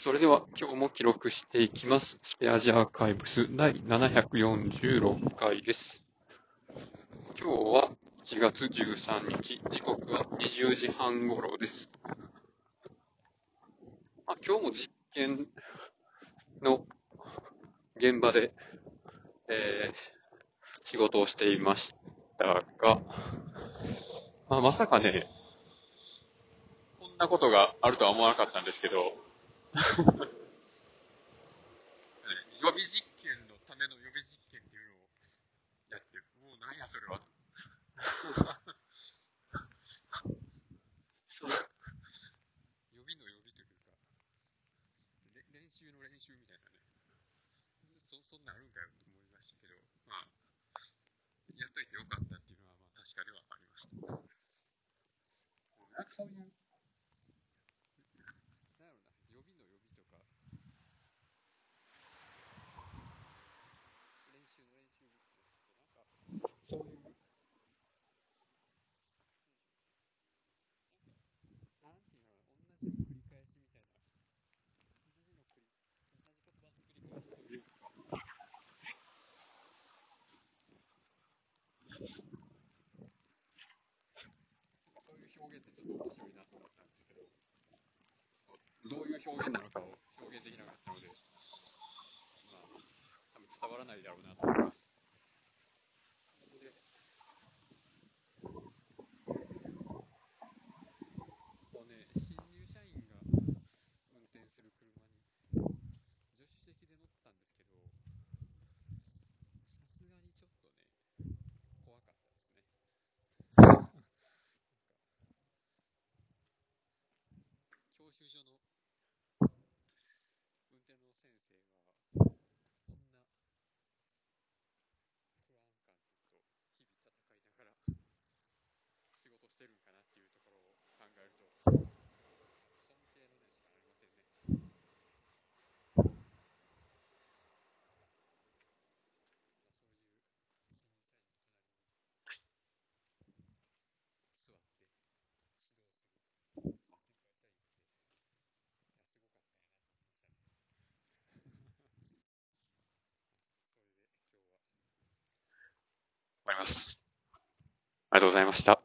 それでは今日も記録していきます。スペアジアーカイブス第746回です。今日は1月13日、時刻は20時半頃です。まあ、今日も実験の現場で、えー仕事をしていましたが、まあ、まさかね、こんなことがあるとは思わなかったんですけど、予備実験のための予備実験っていうのをやって。もうなんやそれは。そう予備の予備というか、練習の練習みたいなね。そそんなんあるんかよと思いましたけど、まあ、やっといてよかったっていうのは、まあ確かではありました。なんかそういう、なんやろな、予備の予備とか、練習の練習みたいなやつって、なんか、そういう、なんていうのかな、同じの繰り返しみたいな、同じの繰り、同じ言葉の繰り返しというか、そういう表現ってちょっと面白いなと思ったんですけど、どういう表現なのかを表現できなかったので、まあ、多分伝わらないだろうなと思います。でこうね、新入社員が運転する車に助手席で乗ったんですけど、さすがにちょっとね、怖かったですね。なんか教習所の運転の先生が、こんな不安感と日々戦いながら仕事してるんかなっていうところを考えると、尊敬の念しかなりませんね。まあそういう新入社員の隣に、まあ先輩社員って、安子かったんやなと思いましたね。座って指導する先輩社員って、いや、すごかったんやなと思いましたね。思います。ありがとうございました。